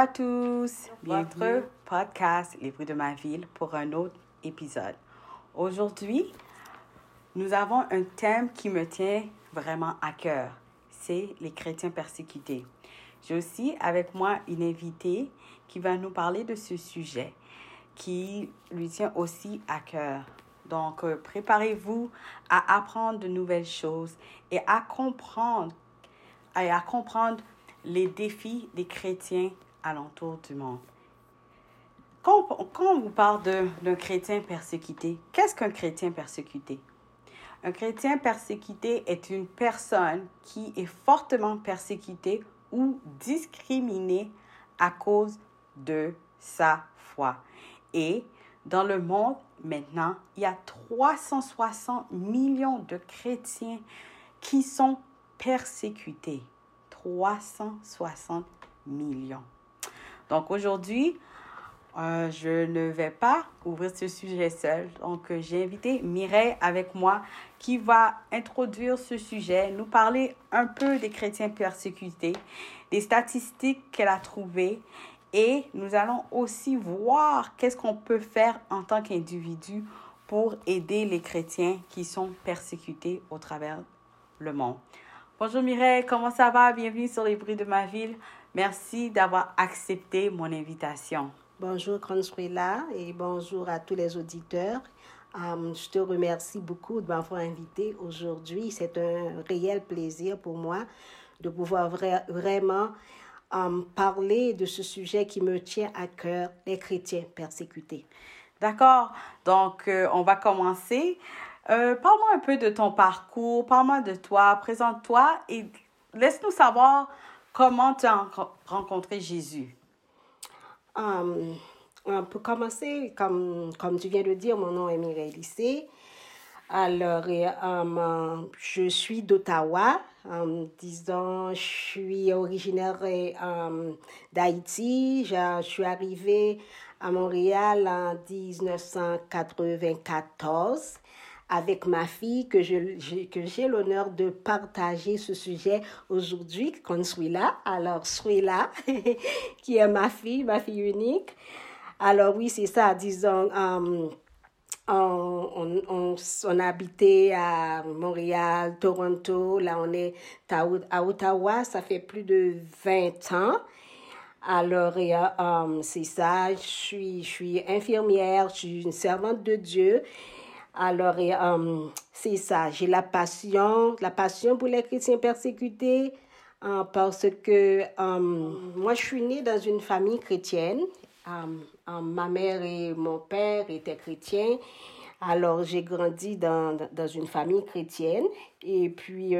À tous, bienvenue au podcast Les bruits de ma ville pour un autre épisode. Aujourd'hui, nous avons un thème qui me tient vraiment à cœur, c'est les chrétiens persécutés. J'ai aussi avec moi une invitée qui va nous parler de ce sujet qui lui tient aussi à cœur. Donc, euh, préparez-vous à apprendre de nouvelles choses et à comprendre, et à comprendre les défis des chrétiens alentour du monde. Quand, quand on vous parle d'un chrétien persécuté, qu'est-ce qu'un chrétien persécuté? Un chrétien persécuté est une personne qui est fortement persécutée ou discriminée à cause de sa foi. Et dans le monde maintenant, il y a 360 millions de chrétiens qui sont persécutés. 360 millions. Donc aujourd'hui, euh, je ne vais pas ouvrir ce sujet seul. Donc euh, j'ai invité Mireille avec moi qui va introduire ce sujet, nous parler un peu des chrétiens persécutés, des statistiques qu'elle a trouvées et nous allons aussi voir qu'est-ce qu'on peut faire en tant qu'individu pour aider les chrétiens qui sont persécutés au travers le monde. Bonjour Mireille, comment ça va? Bienvenue sur les bruits de ma ville. Merci d'avoir accepté mon invitation. Bonjour Consuela et bonjour à tous les auditeurs. Um, je te remercie beaucoup de m'avoir invité aujourd'hui. C'est un réel plaisir pour moi de pouvoir vraiment um, parler de ce sujet qui me tient à cœur, les chrétiens persécutés. D'accord. Donc, euh, on va commencer. Euh, parle-moi un peu de ton parcours, parle-moi de toi, présente-toi et laisse-nous savoir Comment tu as rencontré Jésus? Um, on peut commencer, comme, comme tu viens de dire, mon nom est Mireille Lissé. Alors, um, je suis d'Ottawa. Um, disons, je suis originaire um, d'Haïti. Je, suis arrivée à Montréal en 1994 avec ma fille que j'ai que l'honneur de partager ce sujet aujourd'hui qu'on soit là. Alors, suis là, qui est ma fille, ma fille unique. Alors oui, c'est ça, disons, um, on, on, on, a habité à Montréal, Toronto, là on est à, Ottawa, ça fait plus de 20 ans. Alors, um, c'est ça, je suis infirmière, je suis une servante de Dieu. Alors, euh, c'est ça, j'ai la passion, la passion pour les chrétiens persécutés, euh, parce que euh, moi, je suis née dans une famille chrétienne. ma mère et mon père étaient chrétiens. Alors, j'ai grandi dans, dans une famille chrétienne. Et puis,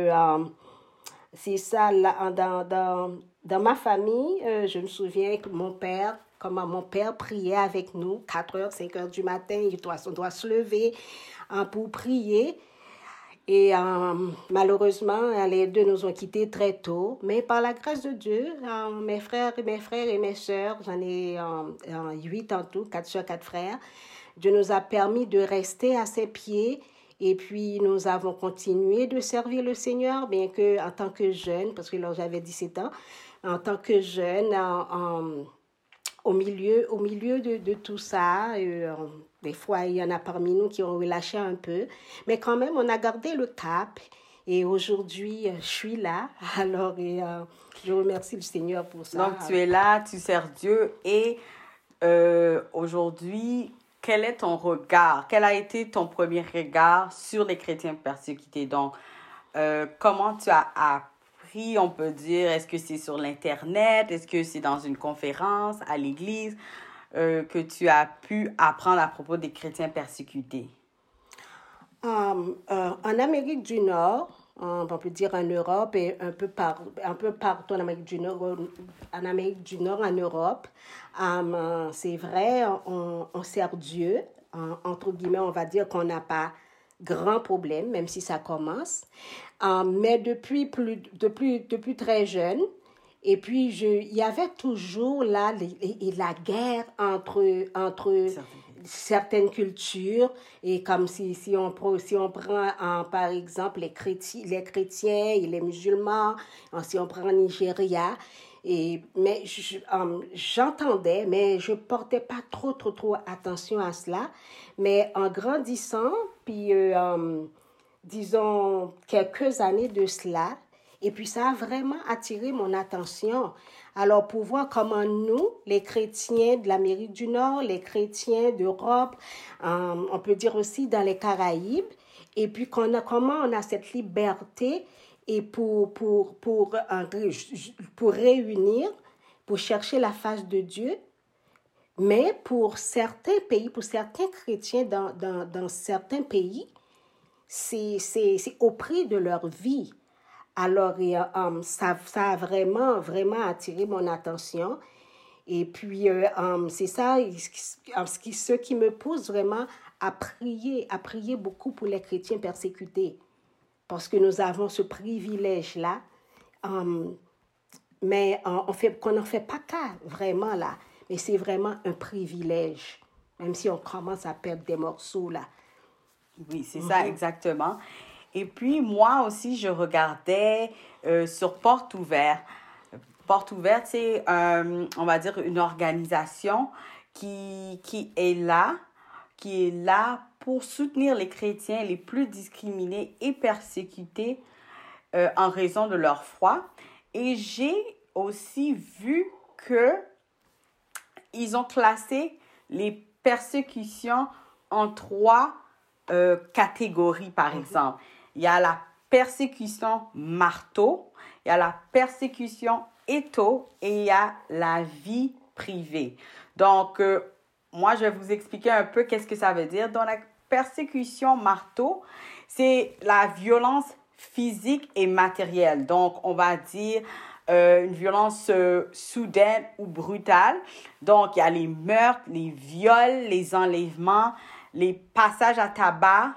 c'est ça, là, dans, dans, dans ma famille, je me souviens que mon père comment mon père priait avec nous, 4 heures, 5 heures du matin, il doit, on doit se lever hein, pour prier. Et euh, malheureusement, les deux nous ont quittés très tôt. Mais par la grâce de Dieu, euh, mes frères et mes frères et mes sœurs, j'en ai euh, huit en tout, quatre sœurs, quatre frères, Dieu nous a permis de rester à ses pieds. Et puis, nous avons continué de servir le Seigneur, bien que en tant que jeune, parce que là, j'avais 17 ans, en tant que jeune, en au milieu, au milieu de, tout ça, euh, des fois, il y en a parmi nous qui ont relâché un peu, mais quand même, on a gardé le cap. Et aujourd'hui, euh, je suis là. Alors, euh, je remercie le Seigneur pour ça. Donc, tu es là, tu sers Dieu. Et aujourd'hui, quel est ton regard? Quel a été ton premier regard sur les chrétiens persécutés? Donc, comment tu as on peut dire? Est-ce que c'est sur l'Internet? Est-ce que c'est dans une conférence à l'Église euh, que tu as pu apprendre à propos des chrétiens persécutés? Um, euh, en Amérique du Nord, on peut dire en Europe et un peu, par, un peu partout en Amérique du Nord, en Amérique du Nord, en Europe. Um, c'est vrai, on, on, sert Dieu. entre guillemets, on va dire qu'on n'a pas grand problème, même si ça commence. Um, mais depuis, plus, depuis, depuis très jeune, et puis, je, il y avait toujours là la guerre entre, entre certaines cultures. Et comme si, si, on, si on prend, par exemple, les chrétiens, les chrétiens et les musulmans, si on prend Nigeria, et, mais um, j'entendais, mais je portais pas trop, trop, trop attention à cela. Mais en grandissant, puis euh, um, disons quelques années de cela, et puis ça a vraiment attiré mon attention. Alors pour voir comment nous, les chrétiens de l'Amérique du Nord, les chrétiens d'Europe, um, on peut dire aussi dans les Caraïbes, et puis qu'on a, comment on a cette liberté et pour, pour, pour, pour réunir, pour chercher la face de Dieu. Mais pour certains pays, pour certains chrétiens dans, dans, dans certains pays, c'est au prix de leur vie. Alors, um, ça, ça a vraiment, vraiment attiré mon attention. Et puis, euh, um, c'est ça, ce qui, ce qui me pousse vraiment à prier, à prier beaucoup pour les chrétiens persécutés parce que nous avons ce privilège-là. Um, mais on fait, qu'on n'en fait pas cas, vraiment, là. Mais c'est vraiment un privilège, même si on commence à perdre des morceaux, là. Oui, c'est ça, mhm. exactement. Et puis, moi aussi, je regardais euh, sur Porte Ouverte. Porte Ouverte, c'est, on va dire, une organisation qui, qui est là, qui est là pour soutenir les chrétiens les plus discriminés et persécutés euh, en raison de leur foi. Et j'ai aussi vu que ils ont classé les persécutions en trois euh, catégories, par mhm. exemple. Il y a la persécution marteau, il y a la persécution étau et il y a la vie privée. Donc, euh, moi, je vais vous expliquer un peu qu'est-ce que ça veut dire. Dans la persécution marteau, c'est la violence physique et matérielle. Donc, on va dire euh, une violence euh, soudaine ou brutale. Donc, il y a les meurtres, les viols, les enlèvements, les passages à tabac,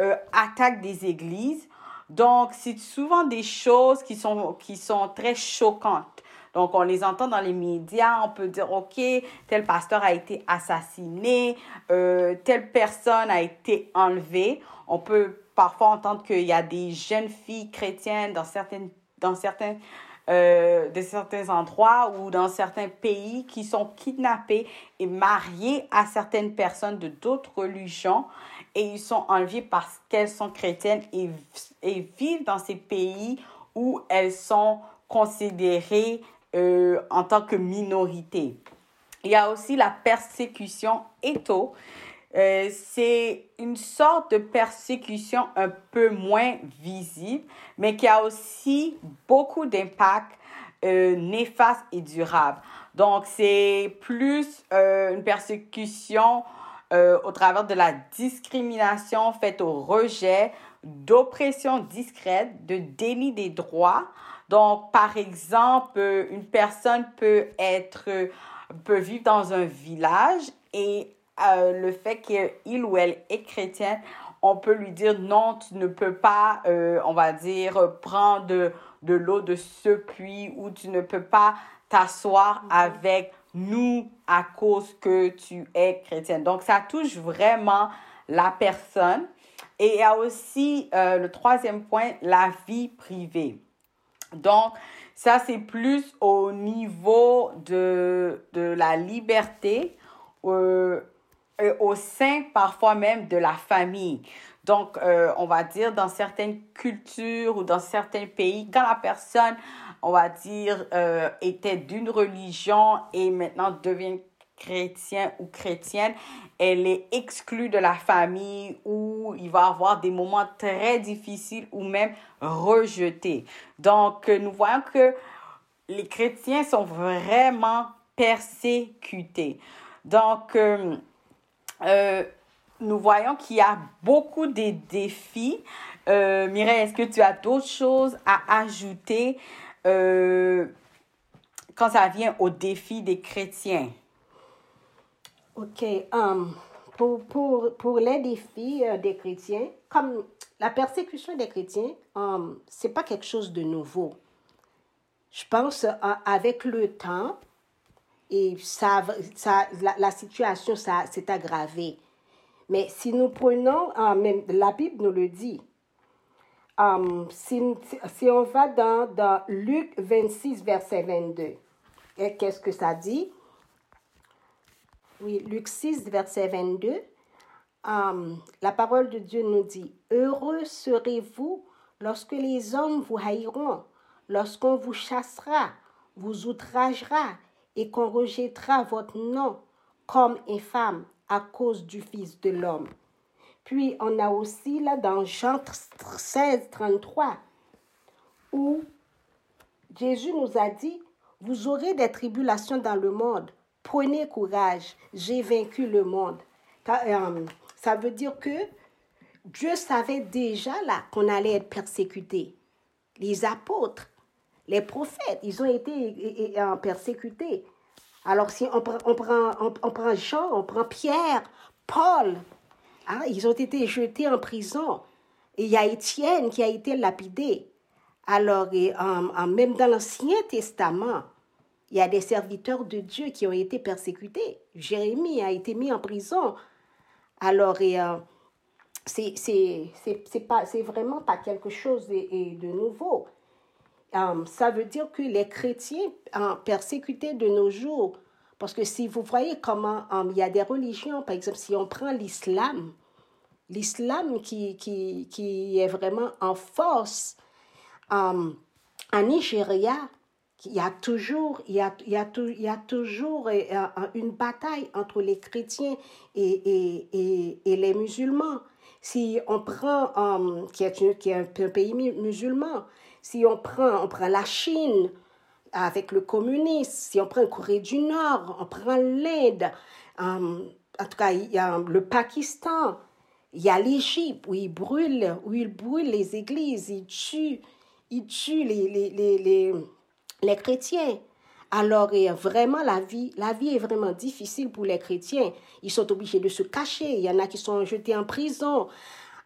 euh, attaques des églises. Donc, c'est souvent des choses qui sont, qui sont très choquantes. Donc, on les entend dans les médias, on peut dire, OK, tel pasteur a été assassiné, euh, telle personne a été enlevée. On peut parfois entendre qu'il y a des jeunes filles chrétiennes dans, certaines, dans certains, euh, de certains endroits ou dans certains pays qui sont kidnappées et mariées à certaines personnes de d'autres religions et ils sont enlevés parce qu'elles sont chrétiennes et, et vivent dans ces pays où elles sont considérées euh, en tant que minorité. Il y a aussi la persécution étho. Euh, c'est une sorte de persécution un peu moins visible, mais qui a aussi beaucoup d'impact euh, néfaste et durable. Donc, c'est plus une persécution au travers de la discrimination faite au rejet, d'oppression discrète, de déni des droits, donc, par exemple, une personne peut être, peut vivre dans un village et euh, le fait qu'il ou elle est chrétienne, on peut lui dire non, tu ne peux pas, euh, on va dire, prendre de, de l'eau de ce puits ou tu ne peux pas t'asseoir mhm. avec nous à cause que tu es chrétienne. Donc, ça touche vraiment la personne. Et il y a aussi euh, le troisième point, la vie privée. Donc, ça, c'est plus au niveau de, de la liberté euh, au sein parfois même de la famille. Donc, euh, on va dire dans certaines cultures ou dans certains pays, quand la personne, on va dire, euh, était d'une religion et maintenant devient chrétien ou chrétienne, elle est exclue de la famille ou il va avoir des moments très difficiles ou même rejetés. Donc, nous voyons que les chrétiens sont vraiment persécutés. Donc, euh, euh, nous voyons qu'il y a beaucoup de défis. Euh, Mireille, est-ce que tu as d'autres choses à ajouter euh, quand ça vient aux défis des chrétiens? OK. Um, pour, pour, pour, les défis des chrétiens, comme la persécution des chrétiens, um, ce n'est pas quelque chose de nouveau. Je pense avec le temps, et ça, ça, la, la situation s'est aggravée. Mais si nous prenons, même la Bible nous le dit, um, si, si, on va dans, dans Luc 26, verset 22, qu'est-ce que ça dit? Oui, Luc 6, verset 22. Um, la parole de Dieu nous dit, Heureux serez-vous lorsque les hommes vous haïront, lorsqu'on vous chassera, vous outragera et qu'on rejettera votre nom comme infâme à cause du Fils de l'homme. Puis on a aussi là dans Jean 16, 33, où Jésus nous a dit, vous aurez des tribulations dans le monde, prenez courage, j'ai vaincu le monde. Euh, ça veut dire que Dieu savait déjà là qu'on allait être persécuté. Les apôtres, les prophètes, ils ont été persécutés. Alors si on prend, on prend, Jean, on prend Pierre, Paul, hein, ils ont été jetés en prison. Et il y a Étienne qui a été lapidé. Alors, et, même dans l'Ancien Testament, il y a des serviteurs de Dieu qui ont été persécutés. Jérémie a été mis en prison. Alors, euh, c'est, vraiment pas quelque chose de nouveau. Um, ça veut dire que les chrétiens um, persécutés de nos jours, parce que si vous voyez comment um, il y a des religions, par exemple, si on prend l'islam, l'islam qui, qui, qui, est vraiment en force, en Nigeria, il y a toujours, il y a, il y a, il y a toujours euh, une bataille entre les chrétiens et, et, et, et les musulmans. Si on prend, qui, est, qui est un pays musulman, si on prend, on prend la Chine avec le communisme, si on prend la Corée du Nord, on prend l'Inde, euh, en tout cas, il y a le Pakistan, il y a l'Égypte où ils brûlent, où ils brûlent les églises, ils tuent, ils tuent les, les, les, les, les chrétiens. Alors, vraiment, la vie, la vie est vraiment difficile pour les chrétiens. Ils sont obligés de se cacher. Il y en a qui sont jetés en prison.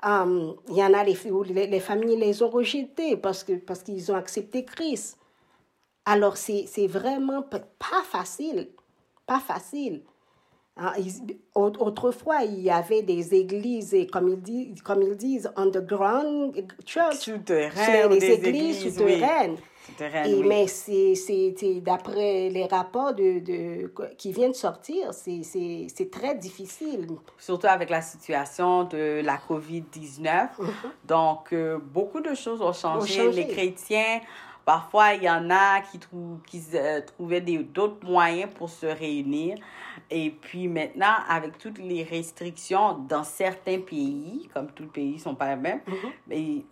Um, il y en a les, les, les, familles les ont rejetés parce que parce qu'ils ont accepté Christ. Alors c'est vraiment pas facile, pas facile. Hein, autrefois, il y avait des églises, comme ils disent, comme ils disent underground church, souterraines, des, églises, souterraines. Et, Mais c'est d'après les rapports de, de, qui viennent de sortir, c'est très difficile. Surtout avec la situation de la COVID-19. Mm-hmm. Donc, euh, beaucoup de choses ont changé. Les chrétiens, parfois, il y en a qui, trou qui euh, trouvaient d'autres moyens pour se réunir. Et puis maintenant, avec toutes les restrictions dans certains pays, comme tous les pays ne sont pas les mêmes, mm-hmm. mais,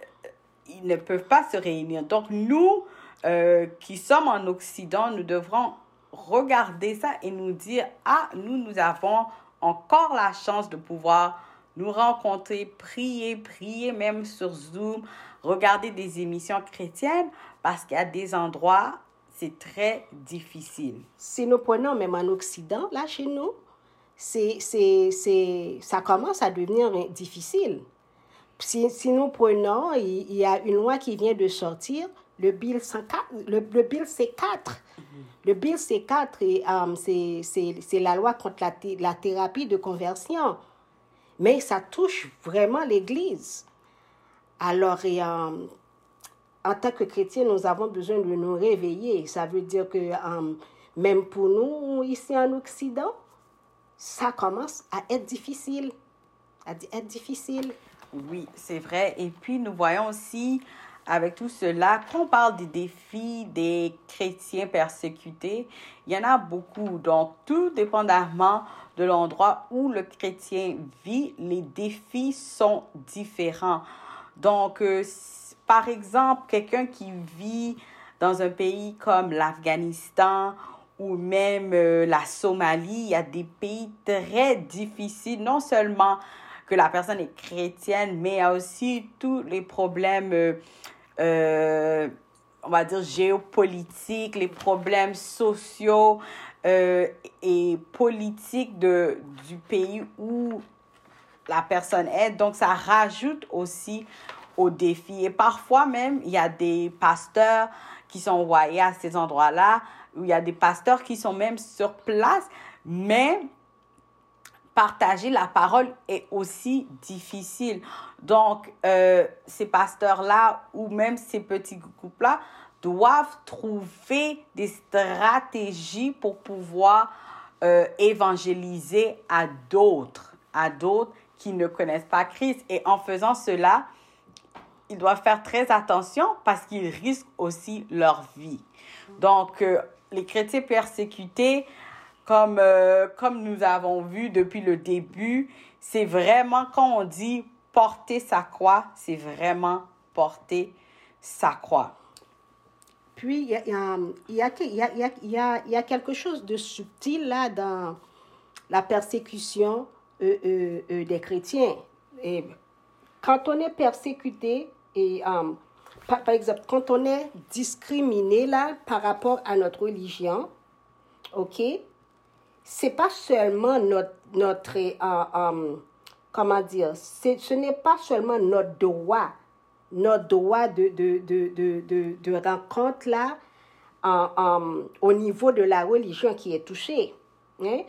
ils ne peuvent pas se réunir. Donc, nous, euh, qui sommes en Occident, nous devrons regarder ça et nous dire, ah, nous, nous avons encore la chance de pouvoir nous rencontrer, prier, prier même sur Zoom, regarder des émissions chrétiennes, parce qu'il y a des endroits, c'est très difficile. Si nous prenons même en Occident, là, chez nous, c'est, c'est, c'est, ça commence à devenir difficile. Si, si nous prenons, il, y a une loi qui vient de sortir le Bill 104, le, le Bill C4. Le Bill C4, um, c'est la loi contre la, la, thérapie de conversion. Mais ça touche vraiment l'Église. Alors, et, um, en tant que chrétiens, nous avons besoin de nous réveiller. Ça veut dire que um, même pour nous, ici en Occident, ça commence à être difficile. À être difficile. Oui, c'est vrai. Et puis, nous voyons aussi avec tout cela, quand on parle des défis des chrétiens persécutés, il y en a beaucoup. Donc, tout dépendamment de l'endroit où le chrétien vit, les défis sont différents. Donc, euh, par exemple, quelqu'un qui vit dans un pays comme l'Afghanistan ou même euh, la Somalie, il y a des pays très difficiles, non seulement que la personne est chrétienne, mais il y a aussi tous les problèmes, euh, euh, on va dire, géopolitiques, les problèmes sociaux euh, et politiques de, du pays où la personne est. Donc, ça rajoute aussi au défi. Et parfois même, il y a des pasteurs qui sont envoyés à ces endroits-là, où il y a des pasteurs qui sont même sur place, mais partager la parole est aussi difficile. Donc, euh, ces pasteurs-là ou même ces petits groupes-là doivent trouver des stratégies pour pouvoir euh, évangéliser à d'autres, à d'autres qui ne connaissent pas Christ. Et en faisant cela, ils doivent faire très attention parce qu'ils risquent aussi leur vie. Donc, euh, les chrétiens persécutés, comme, euh, comme nous avons vu depuis le début, c'est vraiment quand on dit porter sa croix, c'est vraiment porter sa croix. Puis, il y a, y, a, y, a, y, a, quelque chose de subtil là dans la persécution euh, euh, des chrétiens. Quand on est persécuté, et par, par, exemple, quand on est discriminé là par rapport à notre religion, ok, c'est pas seulement notre, notre euh, euh, comment dire, ce n'est pas seulement notre droit, notre droit de, de, de, de, de, rencontre là, au niveau de la religion qui est touché. Hein?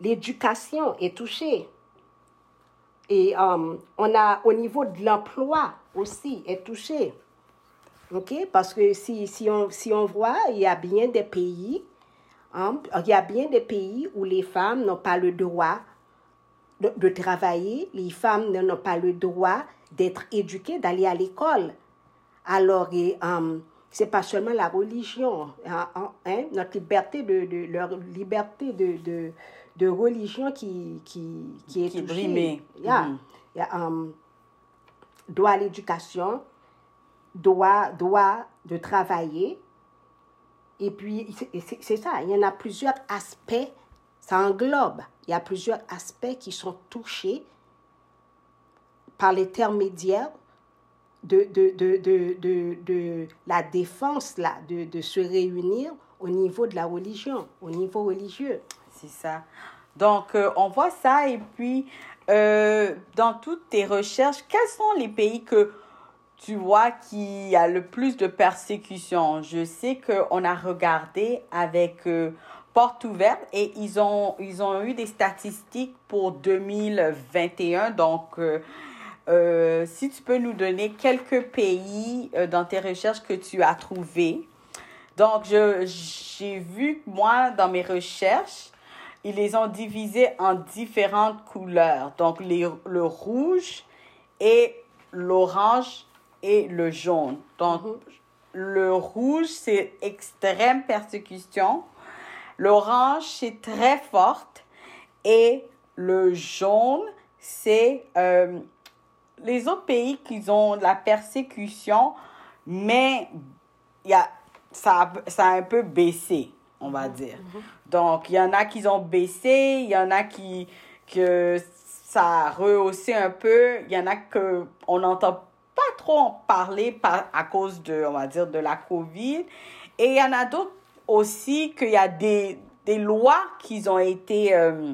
L'éducation est touchée. Et um, on a au niveau de l'emploi aussi est touché. OK? Parce que si, si, on, si on voit, il y a bien des pays, hein, il y a bien des pays où les femmes n'ont pas le droit de, de travailler, les femmes n'ont pas le droit d'être éduquées, d'aller à l'école. Alors, et, um, c'est pas seulement la religion, hein, hein, notre liberté de, de leur liberté de, de, de religion qui, qui, qui est qui touchée. brimée. Yeah. Mhm. Il y a um, droit à l'éducation, droit, droit de travailler. Et puis, c'est ça, il y en a plusieurs aspects, ça englobe, il y a plusieurs aspects qui sont touchés par l'intermédiaire de, de, de, de, de, la défense, là, de, de se réunir au niveau de la religion, au niveau religieux. C'est ça. Donc, euh, on voit ça et puis, euh, dans toutes tes recherches, quels sont les pays que tu vois qui a le plus de persécution? Je sais qu'on a regardé avec euh, Porte Ouverte et ils ont, ils ont eu des statistiques pour 2021. Donc, euh, euh, si tu peux nous donner quelques pays euh, dans tes recherches que tu as trouvés. Donc, j'ai vu, moi, dans mes recherches, ils les ont divisés en différentes couleurs. Donc, les, le rouge et l'orange et le jaune. Donc, le rouge, c'est extrême persécution. L'orange, c'est très forte. Et le jaune, c'est euh, les autres pays qui ont de la persécution, mais y a, ça, ça a un peu baissé, on va dire. Donc, il y en a qui ont baissé, il y en a qui que ça a rehaussé un peu, il y en a que on n'entend pas trop en parler par, à cause de, on va dire, de la COVID. Et il y en a d'autres aussi qu'il y a des, des lois qui ont été, euh,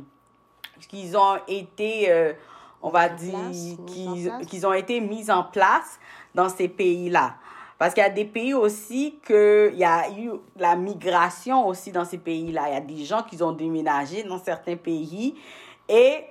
qui ont été, euh, on va dire, qui ont été mises en place dans ces pays-là. Parce qu'il y a des pays aussi que il y a eu la migration aussi dans ces pays-là. Il y a des gens qui ont déménagé dans certains pays et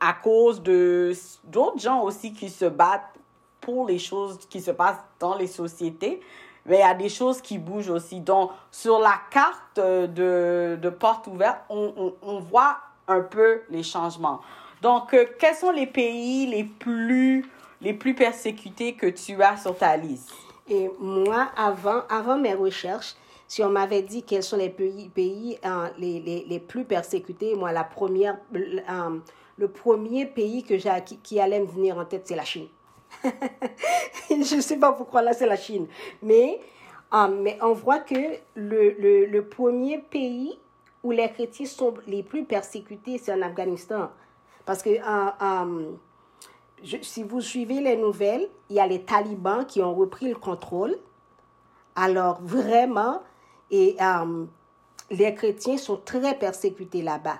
à cause de d'autres gens aussi qui se battent pour les choses qui se passent dans les sociétés, mais il y a des choses qui bougent aussi. Donc, sur la carte euh, de, de porte ouverte, on, on, voit un peu les changements. Donc, euh, quels sont les pays les plus, les plus persécutés que tu as sur ta liste? Et moi, avant, avant mes recherches, si on m'avait dit quels sont les pays, pays euh, les, les, les plus persécutés, moi, la première, le premier pays que qui, allait me venir en tête, c'est la Chine. je ne sais pas pourquoi là, c'est la Chine. Mais, euh, mais on voit que le, le, premier pays où les chrétiens sont les plus persécutés, c'est en Afghanistan. Parce que si vous suivez les nouvelles, il y a les talibans qui ont repris le contrôle. Alors vraiment, et les chrétiens sont très persécutés là-bas.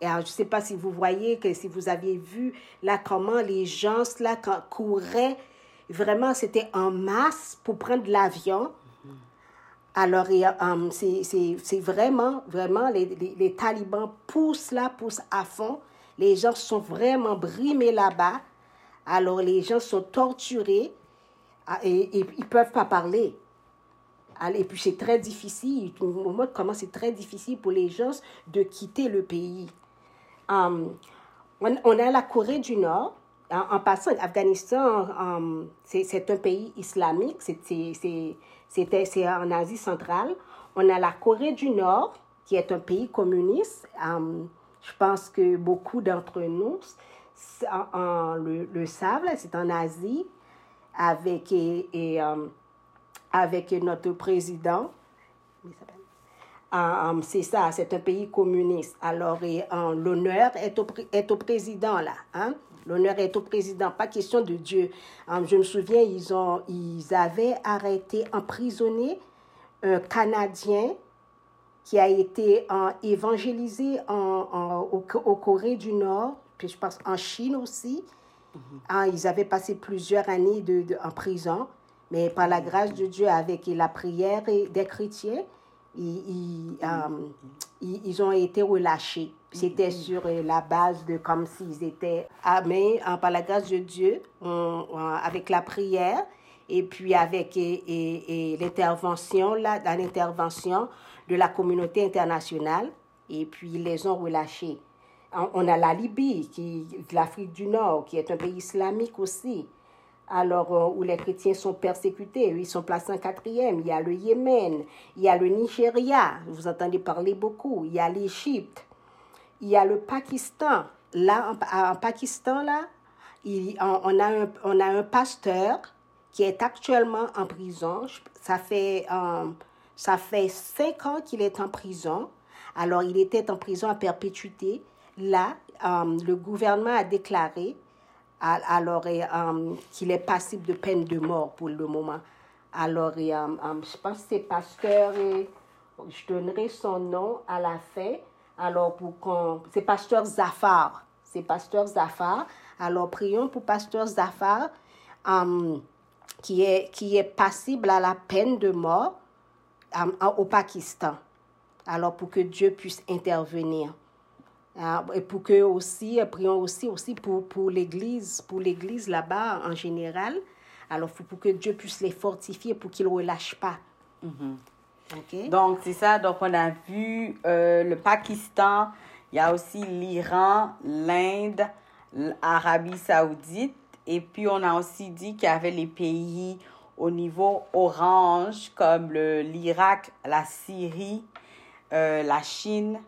Et je ne sais pas si vous voyez, que si vous aviez vu là comment les gens là, couraient, vraiment c'était en masse pour prendre l'avion. Alors, um, c'est vraiment, vraiment, les, les, talibans poussent là, poussent à fond. Les gens sont vraiment brimés là-bas. Alors, les gens sont torturés ah, et, ils ne peuvent pas parler. Et puis, c'est très difficile. Au moment comment c'est très difficile pour les gens de quitter le pays? Um, on, on, a la Corée du Nord. En, passant, l'Afghanistan, um, c'est un pays islamique. C'est en Asie centrale. On a la Corée du Nord, qui est un pays communiste. Um, je pense que beaucoup d'entre nous le, savent. C'est en Asie avec, et, avec notre président. Ah, um, c'est ça, c'est un pays communiste. Alors, l'honneur est au, est au président, là. Hein? L'honneur est au président, pas question de Dieu. Um, je me souviens, ils, ont, ils avaient arrêté, emprisonné un Canadien qui a été évangélisé en, au, Corée du Nord, puis je pense en Chine aussi. Mm-hmm. Ah, ils avaient passé plusieurs années de, en prison, mais par la grâce de Dieu, avec la prière des chrétiens, ils, euh, ils, ils, ont été relâchés. C'était mm-hmm. sur euh, la base de comme s'ils étaient amés hein, par la grâce de Dieu, avec la prière et puis avec et, et, l'intervention, là, dans l'intervention de la communauté internationale, et puis ils les ont relâchés. On a la Libye, qui, l'Afrique du Nord, qui est un pays islamique aussi alors euh, où les chrétiens sont persécutés, ils sont placés en quatrième. Il y a le Yémen, il y a le Nigeria, vous entendez parler beaucoup, il y a l'Égypte, il y a le Pakistan. Là, en, Pakistan, là, il, on, a un, on a un pasteur qui est actuellement en prison. Ça fait, euh, ça fait cinq ans qu'il est en prison. Alors, il était en prison à perpétuité. Là, euh, le gouvernement a déclaré alors euh, qu'il est passible de peine de mort pour le moment. Alors, euh, euh, je pense que c'est pasteur, je donnerai son nom à la fin. Alors, pour qu'on. C'est pasteur Zafar. C'est pasteur Zafar. Alors, prions pour pasteur Zafar, qui, est, qui est passible à la peine de mort au Pakistan. Alors, pour que Dieu puisse intervenir. Ah, et pour que aussi, prions aussi, aussi pour, pour l'Église, pour l'Église là-bas en général. Alors, pour que Dieu puisse les fortifier pour qu'ils ne relâchent pas. Mhm. Donc, c'est ça. Donc, on a vu euh, le Pakistan, il y a aussi l'Iran, l'Inde, l'Arabie saoudite. Et puis, on a aussi dit qu'il y avait les pays au niveau orange, comme l'Irak, la Syrie, euh, la Chine,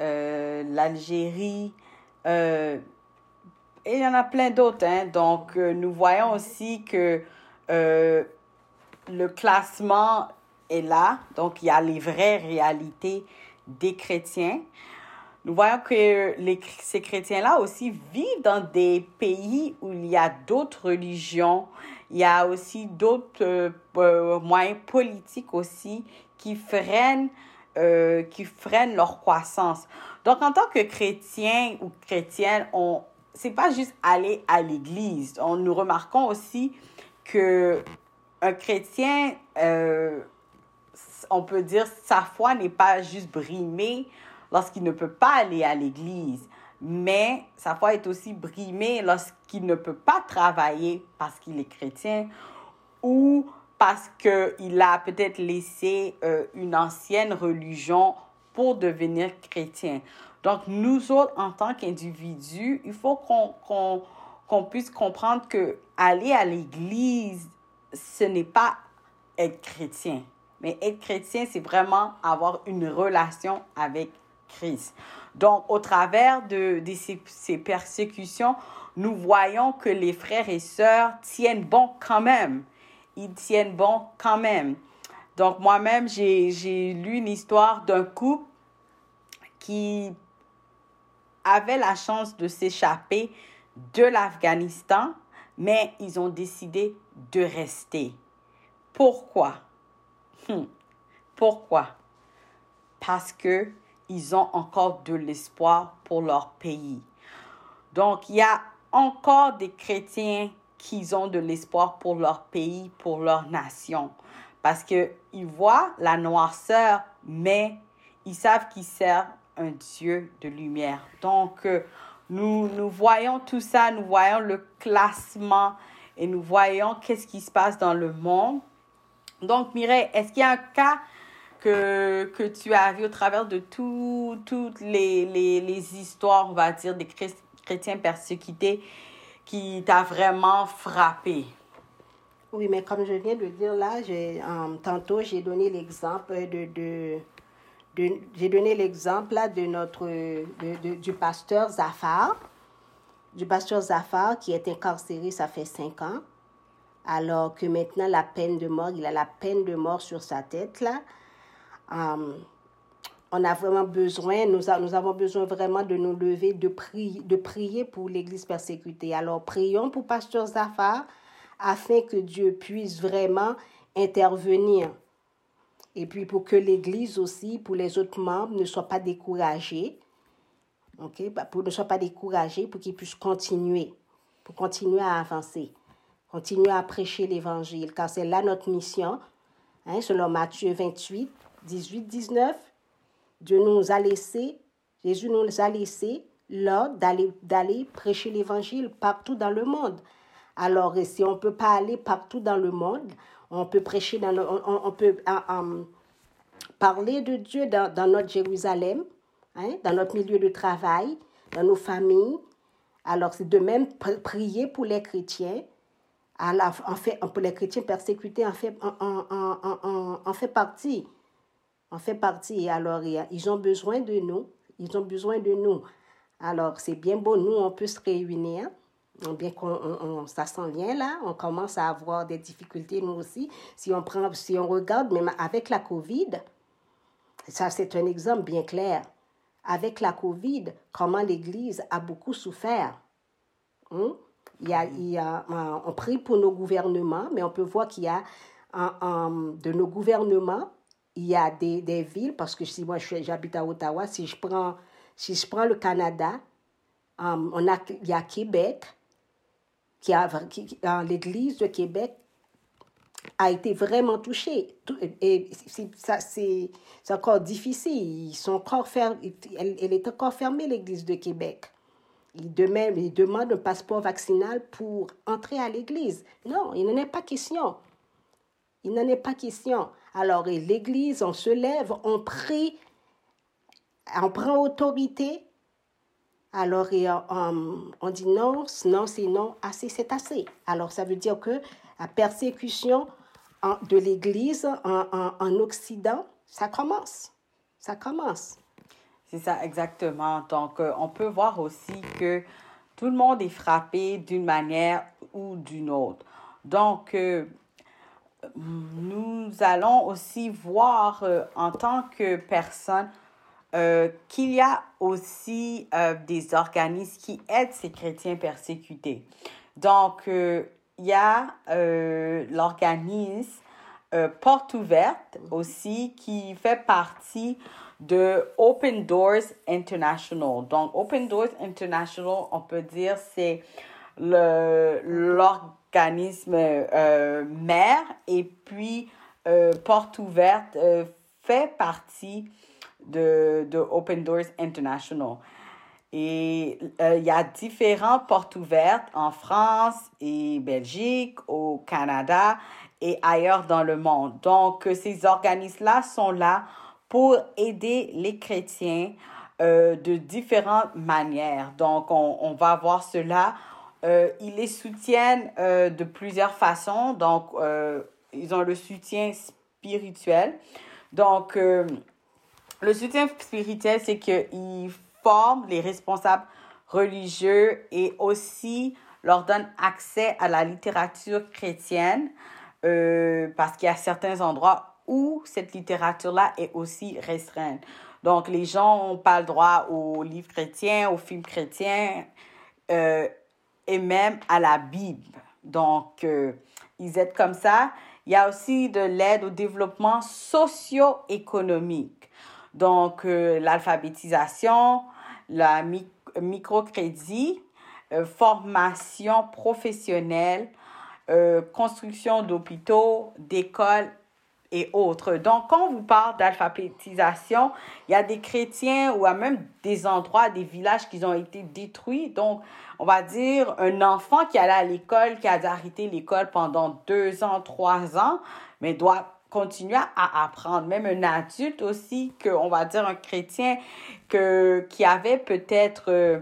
euh, l'Algérie, euh, et il y en a plein d'autres. Hein. Donc, euh, nous voyons aussi que le classement est là. Donc, il y a les vraies réalités des chrétiens. Nous voyons que les, ces chrétiens-là aussi vivent dans des pays où il y a d'autres religions. Il y a aussi d'autres moyens politiques aussi qui freinent euh, qui freinent leur croissance. Donc, en tant que chrétien ou chrétienne, on c'est pas juste aller à l'église. On, nous remarquons aussi que un chrétien, euh, on peut dire, sa foi n'est pas juste brimée lorsqu'il ne peut pas aller à l'église, mais sa foi est aussi brimée lorsqu'il ne peut pas travailler parce qu'il est chrétien ou parce qu'il a peut-être laissé euh, une ancienne religion pour devenir chrétien. Donc, nous autres, en tant qu'individus, il faut qu'on qu'on puisse comprendre que aller à l'église, ce n'est pas être chrétien. Mais être chrétien, c'est vraiment avoir une relation avec Christ. Donc, au travers de, de ces, ces, persécutions, nous voyons que les frères et sœurs tiennent bon quand même ils tiennent bon quand même. Donc moi-même, j'ai lu une histoire d'un couple qui avaient la chance de s'échapper de l'Afghanistan, mais ils ont décidé de rester. Pourquoi? Hmm. Pourquoi? Parce que ils ont encore de l'espoir pour leur pays. Donc, il y a encore des chrétiens qui ont de l'espoir pour leur pays, pour leur nation. Parce qu'ils voient la noirceur, mais ils savent qu'ils servent un Dieu de lumière. Donc, euh, nous, nous voyons tout ça, nous voyons le classement et nous voyons qu'est-ce qui se passe dans le monde. Donc, Mireille, est-ce qu'il y a un cas que, que tu as vu au travers de toutes les, les, les, histoires, on va dire, des chrétiens persécutés qui t'a vraiment frappé? Oui, mais comme je viens de dire là, j'ai, euh, tantôt, j'ai donné l'exemple de, de, j'ai donné l'exemple là de notre, de, du pasteur Zafar, du pasteur Zafar qui est incarcéré, ça fait cinq ans, alors que maintenant la peine de mort, il a la peine de mort sur sa tête là. Um, on a vraiment besoin, nous, nous avons besoin vraiment de nous lever, de, prier, de prier pour l'Église persécutée. Alors prions pour Pasteur Zafar afin que Dieu puisse vraiment intervenir. Et puis pour que l'Église aussi, pour les autres membres, ne soient pas découragés. ok? Bah, Pour ne soient pas découragés, pour qu'ils puissent continuer, pour continuer à avancer, continuer à prêcher l'Évangile, car c'est là notre mission. Hein, selon Matthieu 28, 18, 19, Dieu nous a laissé, Jésus nous a laissé l'ordre d'aller, prêcher l'évangile partout dans le monde. Alors, si on ne peut pas aller partout dans le monde, on peut prêcher, dans on, peut ah, ah, parler de Dieu dans, notre Jérusalem, hein, dans notre milieu de travail, dans nos familles. Alors, c'est de même prier pour les chrétiens. En fait, pour les chrétiens persécutés, en fait, en fait partie on fait partie. Alors, ils ont besoin de nous. Ils ont besoin de nous. Alors, c'est bien beau, nous, on peut se réunir. Bien qu'on ça s'en vient là, on commence à avoir des difficultés nous aussi. Si on prend, si on regarde, même avec la COVID, ça c'est un exemple bien clair. Avec la COVID, comment l'Église a beaucoup souffert. Hein? Il y a, a, on prie pour nos gouvernements, mais on peut voir qu'il y a de nos gouvernements il y a des, des villes, parce que si moi j'habite à Ottawa, si je prends, si je prends le Canada, on a, il y a Québec, qui a, qui, l'église de Québec a été vraiment touchée. Et c'est encore difficile. Ils sont encore fermés, elle, elle, est encore fermée, l'église de Québec. Ils demandent, ils demandent un passeport vaccinal pour entrer à l'église. Non, il n'en est pas question. Il n'en est pas question. Alors, l'Église, on se lève, on prie, on prend autorité. Alors, on, dit non, non, c'est non, assez, c'est assez. Alors, ça veut dire que la persécution de l'Église en, en, Occident, ça commence. Ça commence. C'est ça, exactement. Donc, euh, on peut voir aussi que tout le monde est frappé d'une manière ou d'une autre. Donc, euh, nous allons aussi voir euh, en tant que personne euh, qu'il y a aussi euh, des organismes qui aident ces chrétiens persécutés. Donc, il y a l'organisme Porte ouverte aussi qui fait partie de Open Doors International. Donc, Open Doors International, on peut dire, c'est l'organisme organisme euh, mère et puis euh, Porte ouverte euh, fait partie de, de, Open Doors International. Et il y a différentes portes ouvertes en France et Belgique, au Canada et ailleurs dans le monde. Donc, ces organismes-là sont là pour aider les chrétiens de différentes manières. Donc, on, on va voir cela euh, ils les soutiennent euh, de plusieurs façons. Donc, euh, ils ont le soutien spirituel. Donc, le soutien spirituel, c'est qu'ils forment les responsables religieux et aussi leur donnent accès à la littérature chrétienne parce qu'il y a certains endroits où cette littérature-là est aussi restreinte. Donc, les gens n'ont pas le droit aux livres chrétiens, aux films chrétiens et même à la Bible. Donc, euh, ils aident comme ça. Il y a aussi de l'aide au développement socio-économique. Donc, euh, l'alphabétisation, la microcrédit, formation professionnelle, construction d'hôpitaux, d'écoles et autres. Donc, quand on vous parle d'alphabétisation, il y a des chrétiens ou même des endroits, des villages qui ont été détruits. Donc, on va dire un enfant qui allait à l'école, qui a arrêté l'école pendant deux ans, trois ans, mais doit continuer à apprendre. Même un adulte aussi, que on va dire un chrétien que, qui avait peut-être, euh,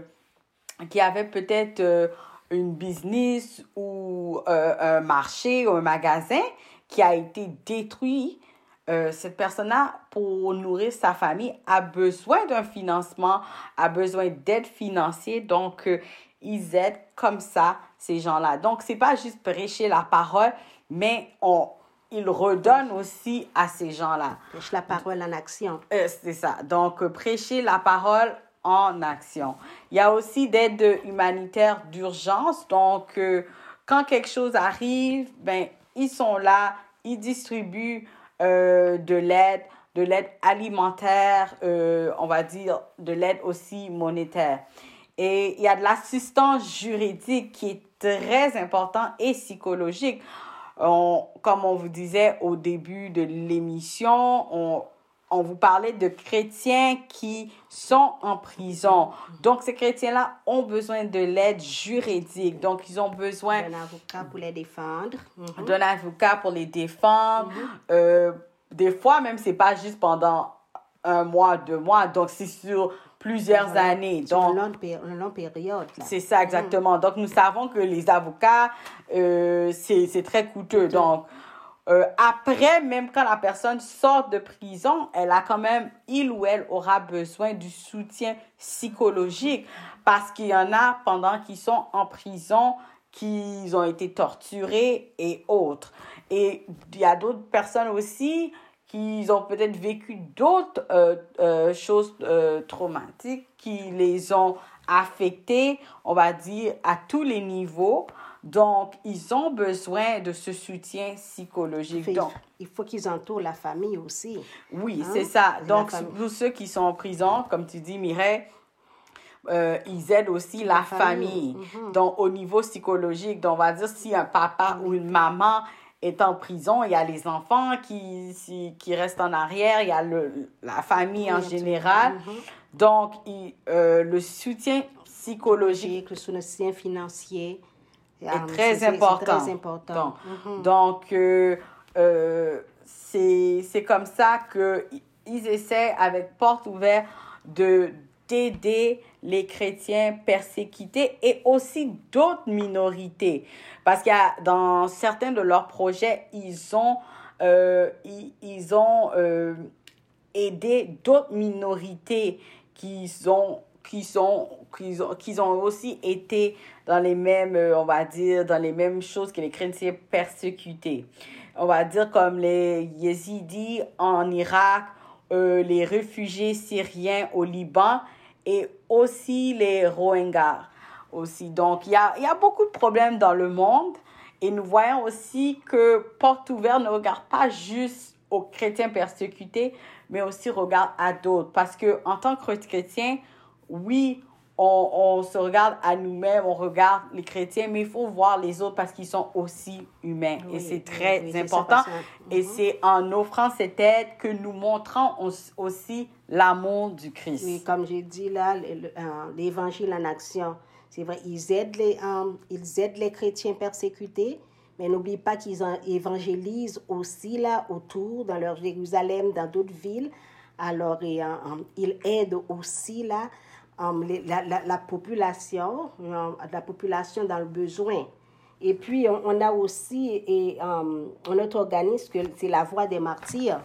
qui avait peut-être euh, une business ou euh, un marché ou un magasin, qui a été détruit, euh, cette personne-là, pour nourrir sa famille, a besoin d'un financement, a besoin d'aide financière. Donc, euh, ils aident comme ça ces gens-là. Donc, c'est pas juste prêcher la parole, mais on, ils redonnent aussi à ces gens-là. Prêcher la parole en action. Euh, c'est ça. Donc, prêcher la parole en action. Il y a aussi d'aide humanitaire d'urgence. Donc, quand quelque chose arrive, ben, ils sont là, ils distribuent euh, de l'aide, de l'aide alimentaire, euh, on va dire de l'aide aussi monétaire. Et il y a de l'assistance juridique qui est très important et psychologique. comme on vous disait au début de l'émission, on, on vous parlait de chrétiens qui sont en prison. Donc, ces chrétiens-là ont besoin de l'aide juridique. Donc, ils ont besoin... D'un avocat pour les défendre. Mhm. D'un avocat pour les défendre. Mhm. Euh, des fois, même, c'est pas juste pendant un mois, deux mois. Donc, c'est sur plusieurs années. Donc, une longue, période. C'est ça, exactement. Mhm. Donc, nous savons que les avocats, euh, c'est très coûteux. Donc, euh, après, même quand la personne sort de prison, elle a quand même, il ou elle aura besoin du soutien psychologique parce qu'il y en a pendant qu'ils sont en prison, qu'ils ont été torturés et autres. Et il y a d'autres personnes aussi qui ont peut-être vécu d'autres euh, euh, choses traumatiques qui les ont affectés, on va dire, à tous les niveaux. Donc, ils ont besoin de ce soutien psychologique. Donc, il faut qu'ils entourent la famille aussi. Oui, hein? c'est ça. Donc, pour ceux qui sont en prison, comme tu dis, Mireille, euh, ils aident aussi la, famille. Mhm. Donc, au niveau psychologique, donc on va dire si un papa ou une maman est en prison, il y a les enfants qui, qui restent en arrière, il y a le, la famille en général. Mhm. Donc, euh, le soutien psychologique, le soutien financier, est ah, très important. Très important. Donc, donc euh, euh, c'est comme ça qu'ils essaient, avec porte ouverte, de d'aider les chrétiens persécutés et aussi d'autres minorités. Parce qu'il y a dans certains de leurs projets, ils ont, euh, ils, ils, ont euh, aidé d'autres minorités qui ont qui sont qui ont, qui ont aussi été dans les mêmes euh, on va dire dans les mêmes choses que les chrétiens persécutés. On va dire comme les yézidis en Irak euh, les réfugiés syriens au Liban et aussi les Rohingyas aussi. Donc il y a, y a beaucoup de problèmes dans le monde et nous voyons aussi que Porte ouverte ne regarde pas juste aux chrétiens persécutés mais aussi regarde à d'autres. Parce que en tant que chrétien oui, on, on, se regarde à nous-mêmes, on regarde les chrétiens, mais il faut voir les autres parce qu'ils sont aussi humains. et c'est très important. Et mhm. c'est en offrant cette aide que nous montrons aussi l'amour du Christ. Oui, comme j'ai dit là, euh, l'évangile en action. C'est vrai, ils aident, les, euh, ils aident les chrétiens persécutés, mais n'oublie pas qu'ils évangélisent aussi là autour, dans leur Jérusalem, dans d'autres villes. Alors, et, euh, ils aident aussi là Um, la, la, la, population, um, la population dans le besoin. Et puis, on, a aussi et, um, organisme, c'est la Voix des martyrs.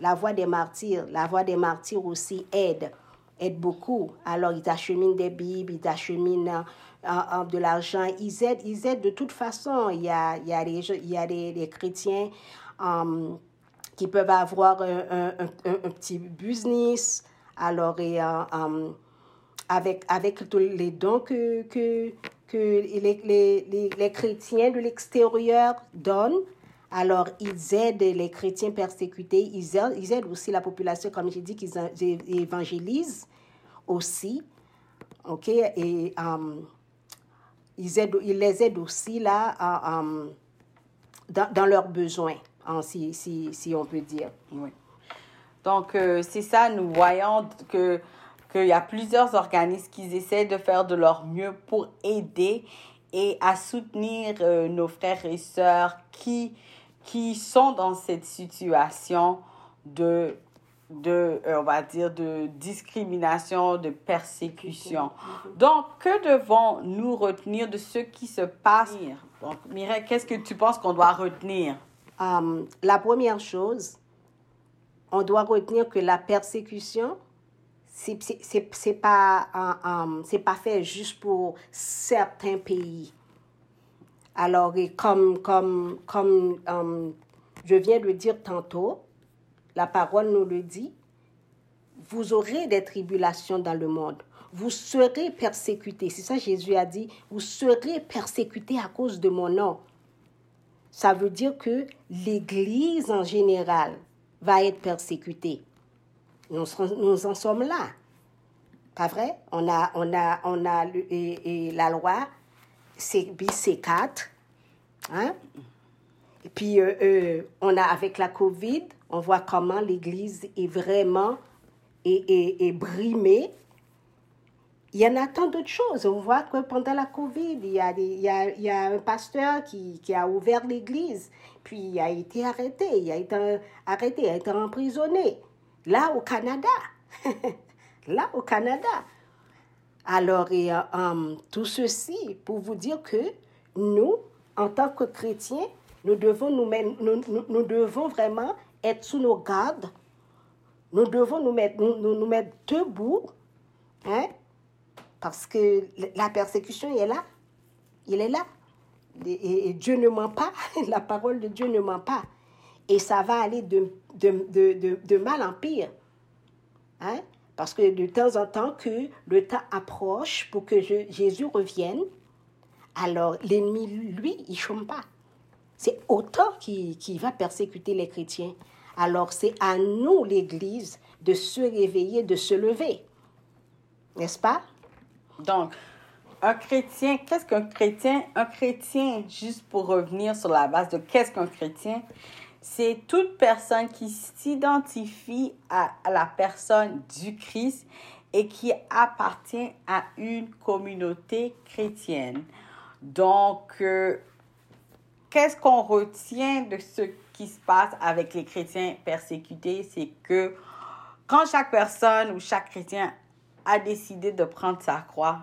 La Voix des martyrs. La Voix des martyrs aussi aide, aide beaucoup. Alors, ils acheminent des Bibles, ils acheminent uh, de l'argent. Ils aident, ils aident de toute façon. Il y a, il y a, des, il y a des chrétiens qui peuvent avoir un, un, petit business Alors, et, euh, avec, avec tous les dons que, que, que les, les, les, les chrétiens de l'extérieur donnent, alors, ils aident les chrétiens persécutés, ils aident, ils aident aussi la population, comme j'ai dit, qu'ils évangélisent aussi. OK? Et um, ils, aident, ils les aident aussi là um, dans, dans, leurs besoins, hein, si, si, si, on peut dire. Oui. Donc, euh, c'est ça, nous voyons que qu'il y a plusieurs organismes qui essaient de faire de leur mieux pour aider et à soutenir euh, nos frères et sœurs qui qui sont dans cette situation de, de euh, on va dire, de discrimination, de persécution. Donc, que devons-nous retenir de ce qui se passe? Donc, Mireille, qu'est-ce que tu penses qu'on doit retenir? Um, la première chose, on doit retenir que la persécution, c'est pas um, c'est pas fait juste pour certains pays alors, comme, comme, comme um, je viens de le dire tantôt, la parole nous le dit, vous aurez des tribulations dans le monde. Vous serez persécutés. C'est ça Jésus a dit. Vous serez persécutés à cause de mon nom. Ça veut dire que l'Église en général va être persécutée. Nous, nous en sommes là. Pas vrai? On a, on a, on a et, et la loi c'est C4. Hein? Et puis, euh, euh, on a, avec la COVID, on voit comment l'Église est vraiment est, est brimée. Il y en a tant d'autres choses. On voit que pendant la COVID, il y a, des, il y a, il y a un pasteur qui, qui a ouvert l'Église, puis il a été arrêté, il a été arrêté, il a été emprisonné. Là, au Canada. Là, au Canada. Alors, et, um, tout ceci pour vous dire que nous, en tant que chrétiens, nous devons, nous, nous, nous, devons vraiment être sous nos gardes. Nous devons nous mettre, nous, nous mettre debout, hein, parce que la persécution est là. Il est là. Et, Dieu ne ment pas. La parole de Dieu ne ment pas. Et ça va aller de, de, de, de mal en pire. Hein? Parce que de temps en temps que le temps approche pour que Jésus revienne, alors l'ennemi, lui, il chôme pas. C'est autant qui, qui va persécuter les chrétiens. Alors c'est à nous, l'Église, de se réveiller, de se lever. N'est-ce pas? Donc, un chrétien, qu'est-ce qu'un chrétien? Un chrétien, juste pour revenir sur la base de qu'est-ce qu'un chrétien, c'est toute personne qui s'identifie à, la personne du Christ et qui appartient à une communauté chrétienne. Donc, euh, qu'est-ce qu'on retient de ce qui se passe avec les chrétiens persécutés? C'est que quand chaque personne ou chaque chrétien a décidé de prendre sa croix,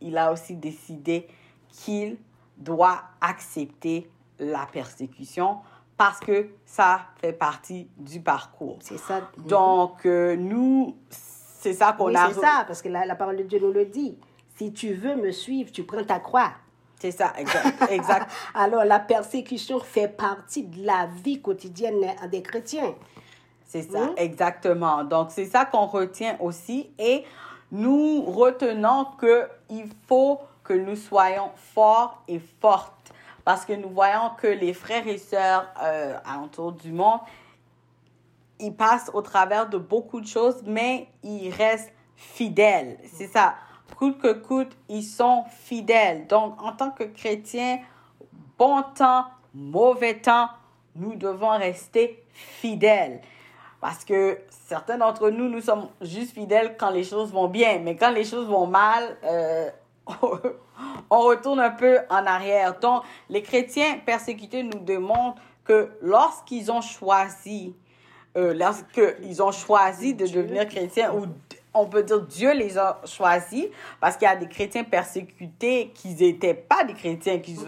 il a aussi décidé qu'il doit accepter la persécution parce que ça fait partie du parcours. C'est ça. Donc, euh, nous, c'est ça qu'on oui, a... C'est ça, parce que la, la, parole de Dieu nous le dit. Si tu veux me suivre, tu prends ta croix. C'est ça, exact. exact. Alors, la persécution fait partie de la vie quotidienne des chrétiens. C'est ça, mmh. exactement. Donc, c'est ça qu'on retient aussi. Et nous retenons qu'il faut que nous soyons forts et fortes parce que nous voyons que les frères et sœurs euh, alentour du monde, ils passent au travers de beaucoup de choses, mais ils restent fidèles. C'est ça. Coûte que coûte, ils sont fidèles. Donc, en tant que chrétiens, bon temps, mauvais temps, nous devons rester fidèles. Parce que certains d'entre nous, nous sommes juste fidèles quand les choses vont bien, mais quand les choses vont mal, euh, on retourne un peu en arrière. Donc, les chrétiens persécutés nous demandent que lorsqu'ils ont choisi, euh, lorsqu'ils ont choisi de devenir chrétiens, ou on peut dire Dieu les a choisis, parce qu'il y a des chrétiens persécutés qui n'étaient pas des chrétiens, qui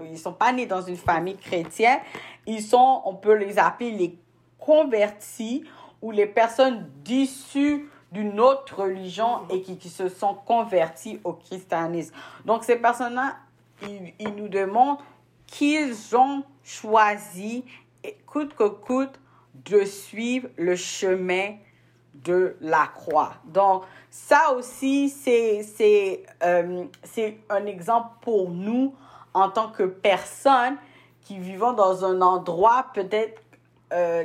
ne sont pas nés dans une famille chrétienne. Ils sont, on peut les appeler les convertis ou les personnes d'issue d'une autre religion et qui, qui, se sont convertis au christianisme. Donc ces personnes-là, ils, ils, nous demandent qu'ils ont choisi, coûte que coûte, de suivre le chemin de la croix. Donc, ça aussi, c'est euh, un exemple pour nous en tant que personnes qui vivons dans un endroit peut-être euh,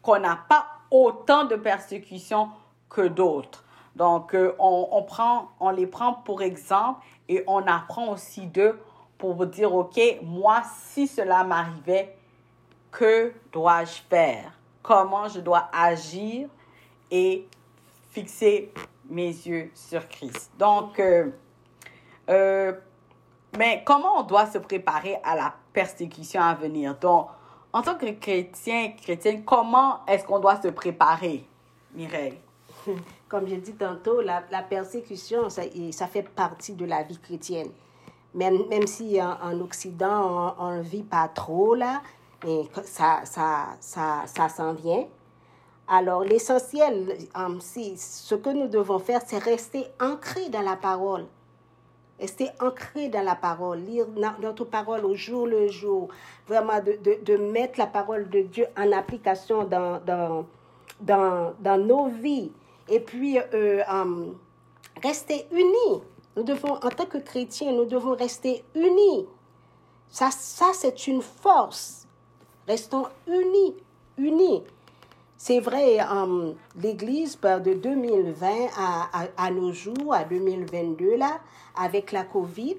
qu'on n'a pas autant de persécutions que d'autres. Donc, euh, on, on, prend, on les prend pour exemple et on apprend aussi d'eux pour dire, OK, moi, si cela m'arrivait, que dois-je faire? Comment je dois agir et fixer mes yeux sur Christ? Donc, euh, euh, mais comment on doit se préparer à la persécution à venir? Donc, en tant que chrétien, chrétienne, comment est-ce qu'on doit se préparer, Mireille? Comme j'ai dit tantôt, la, persécution, ça, fait partie de la vie chrétienne. Même, même si en, en Occident, on ne vit pas trop là, mais ça, ça, ça, ça s'en vient. Alors, l'essentiel, um, ce que nous devons faire, c'est rester ancré dans la parole. Rester ancré dans la parole, lire notre parole au jour le jour, vraiment de, de, mettre la parole de Dieu en application dans, dans, dans nos vies. Et puis, euh, um, rester unis. Nous devons, en tant que chrétiens, nous devons rester unis. Ça, ça c'est une force. Restons unis, unis. C'est vrai, um, l'Église, de 2020 à, nos jours, à 2022, là, avec la COVID,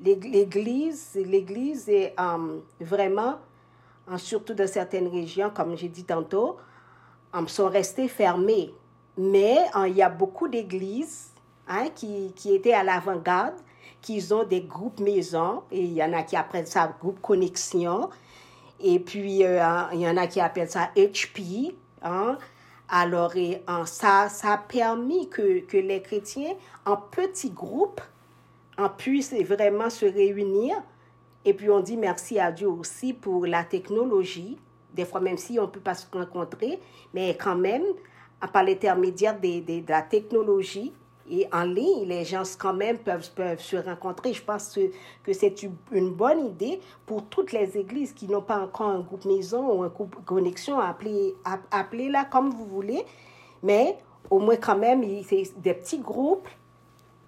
l'Église, l'Église est vraiment, surtout dans certaines régions, comme j'ai dit tantôt, sont restées fermées. Mais il y a beaucoup d'églises hein, qui, qui étaient à l'avant-garde, qui ont des groupes maisons, et il y en a qui appellent ça groupe connexion, et puis euh, il y en a qui appellent ça HP, Hein? Alors, hein, ça, ça a permis que, que les chrétiens, en petits groupes, en puissent vraiment se réunir. Et puis, on dit merci à Dieu aussi pour la technologie. Des fois, même si on ne peut pas se rencontrer, mais quand même, par l'intermédiaire de, la technologie, et en ligne, les gens quand même peuvent, peuvent se rencontrer. Je pense que c'est une bonne idée pour toutes les églises qui n'ont pas encore un groupe maison ou un groupe connexion, appelez, appelez comme vous voulez. Mais au moins quand même, c'est des petits groupes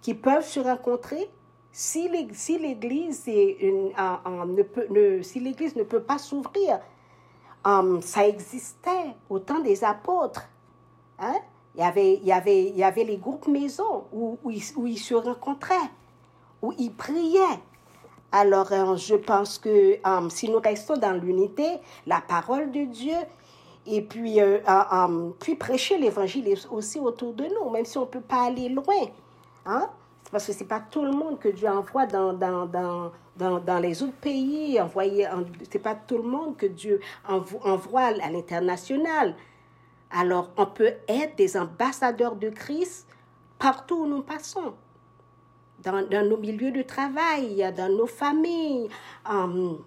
qui peuvent se rencontrer. Si l'église ne peut, ne, si peut pas s'ouvrir, um, ça existait au temps des apôtres. Hein? Il y avait, il y avait, il y avait les groupes maisons où, ils, se rencontraient, où ils priaient. Alors, euh, je pense que um, si nous restons dans l'unité, la parole de Dieu, et puis, euh, puis prêcher l'évangile aussi autour de nous, même si on ne peut pas aller loin. Hein? Parce que ce n'est pas tout le monde que Dieu envoie dans, dans, dans, dans, dans les autres pays. Ce n'est pas tout le monde que Dieu envoie à l'international. Alors, on peut être des ambassadeurs de Christ partout où nous passons. Dans, dans nos milieux de travail, dans nos familles, en,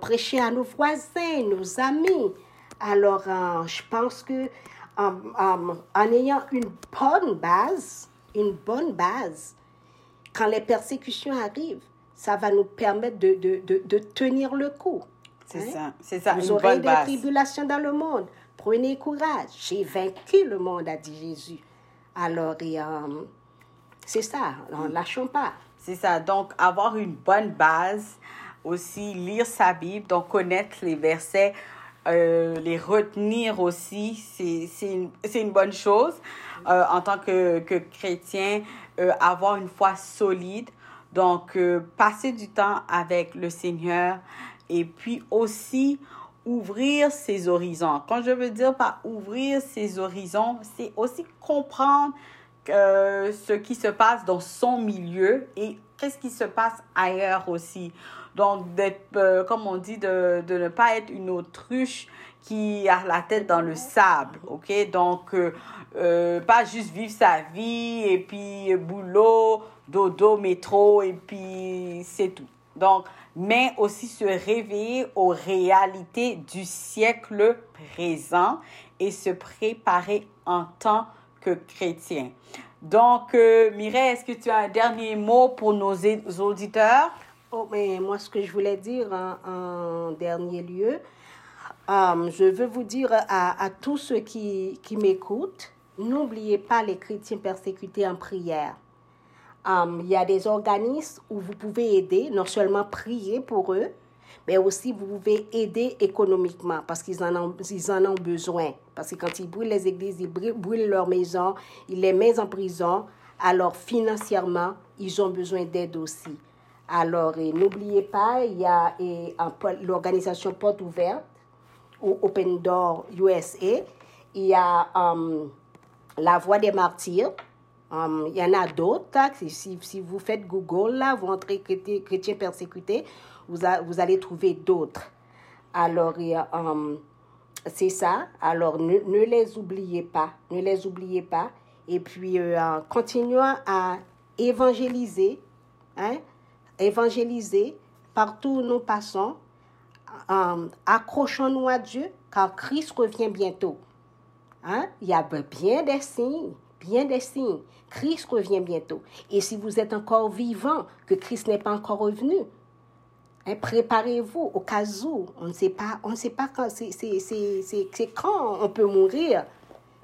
prêcher à nos voisins, nos amis. Alors, euh, je pense que en ayant une bonne base, une bonne base, quand les persécutions arrivent, ça va nous permettre de, de, de, de tenir le coup. C'est hein? ça, c'est ça. Vous une aurez bonne des base. tribulations dans le monde. Prenez courage. J'ai vaincu le monde, a dit Jésus. Alors, euh, c'est ça. Ne lâchons pas. C'est ça. Donc, avoir une bonne base, aussi lire sa Bible, donc connaître les versets, euh, les retenir aussi, c'est une, une bonne chose. Euh, en tant que, que chrétien, avoir une foi solide. Donc, passer du temps avec le Seigneur et puis aussi ouvrir ses horizons. Quand je veux dire par ouvrir ses horizons, c'est aussi comprendre euh, ce qui se passe dans son milieu et qu'est-ce qui se passe ailleurs aussi. Donc, d'être, euh, comme on dit, de, ne pas être une autruche qui a la tête dans le sable, ok? Donc, euh, euh, pas juste vivre sa vie et puis boulot, dodo, métro et puis c'est tout. Donc, mais aussi se réveiller aux réalités du siècle présent et se préparer en tant que chrétien. Donc, euh, Mireille, est-ce que tu as un dernier mot pour nos auditeurs? Oh, mais moi, ce que je voulais dire en, dernier lieu, euh, je veux vous dire à, à tous ceux qui, qui m'écoutent, n'oubliez pas les chrétiens persécutés en prière. Il y a des organismes où vous pouvez aider, non seulement prier pour eux, mais aussi vous pouvez aider économiquement parce qu'ils en, ont, ils en ont besoin. Parce que quand ils brûlent les églises, ils brûlent leurs maisons, ils les mettent en prison. Alors financièrement, ils ont besoin d'aide aussi. Alors n'oubliez pas, il y a l'organisation Porte Ouverte ou Open Door USA. Il y a la Voix des Martyrs Um, il y en a d'autres. Si, vous faites Google, là, vous entrez chrétien, persécuté, vous, allez trouver d'autres. Alors, um, c'est ça. Alors, ne, les oubliez pas. Ne les oubliez pas. Et puis, euh, continuons à évangéliser. Hein, évangéliser partout où nous passons. Um, accrochons-nous à Dieu, car Christ revient bientôt. Hein? Il y a bien des signes bien des signes. Christ revient bientôt. Et si vous êtes encore vivant, que Christ n'est pas encore revenu, hein, préparez-vous au cas où. On ne sait pas, on ne sait pas quand, c'est quand on peut mourir.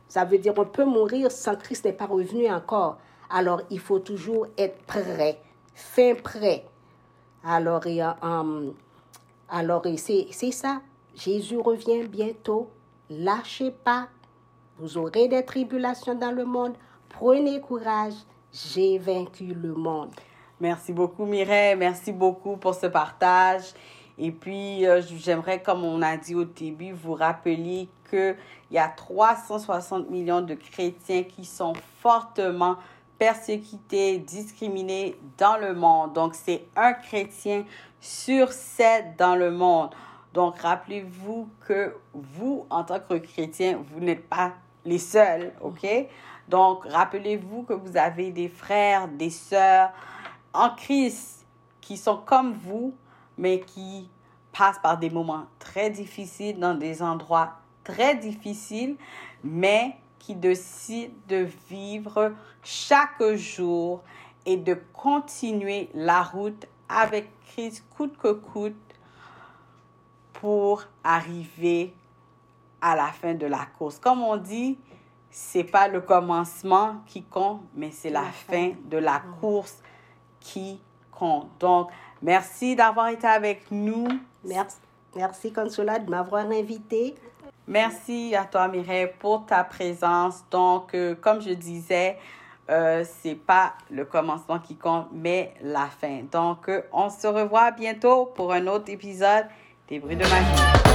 Ça veut dire on peut mourir sans Christ n'est pas revenu encore. Alors il faut toujours être prêt, fin prêt. Alors, um, alors c'est ça. Jésus revient bientôt. Lâchez pas vous aurez des tribulations dans le monde. Prenez courage. J'ai vaincu le monde. Merci beaucoup, Mireille. Merci beaucoup pour ce partage. Et puis, euh, j'aimerais, comme on a dit au début, vous rappeler qu'il y a 360 millions de chrétiens qui sont fortement persécutés, discriminés dans le monde. Donc, c'est un chrétien sur sept dans le monde. Donc, rappelez-vous que vous, en tant que chrétien, vous n'êtes pas les seuls, OK? Donc, rappelez-vous que vous avez des frères, des sœurs en Christ qui sont comme vous, mais qui passent par des moments très difficiles, dans des endroits très difficiles, mais qui décident de vivre chaque jour et de continuer la route avec Christ coûte que coûte pour arriver à la fin de la course. Comme on dit, c'est pas le commencement qui compte, mais c'est la, fin. de la course qui compte. Donc, merci d'avoir été avec nous. Merci, merci Consola de m'avoir invité. Merci à toi Mireille pour ta présence. Donc, euh, comme je disais, euh, c'est pas le commencement qui compte, mais la fin. Donc, euh, on se revoit bientôt pour un autre épisode des bruits de magie.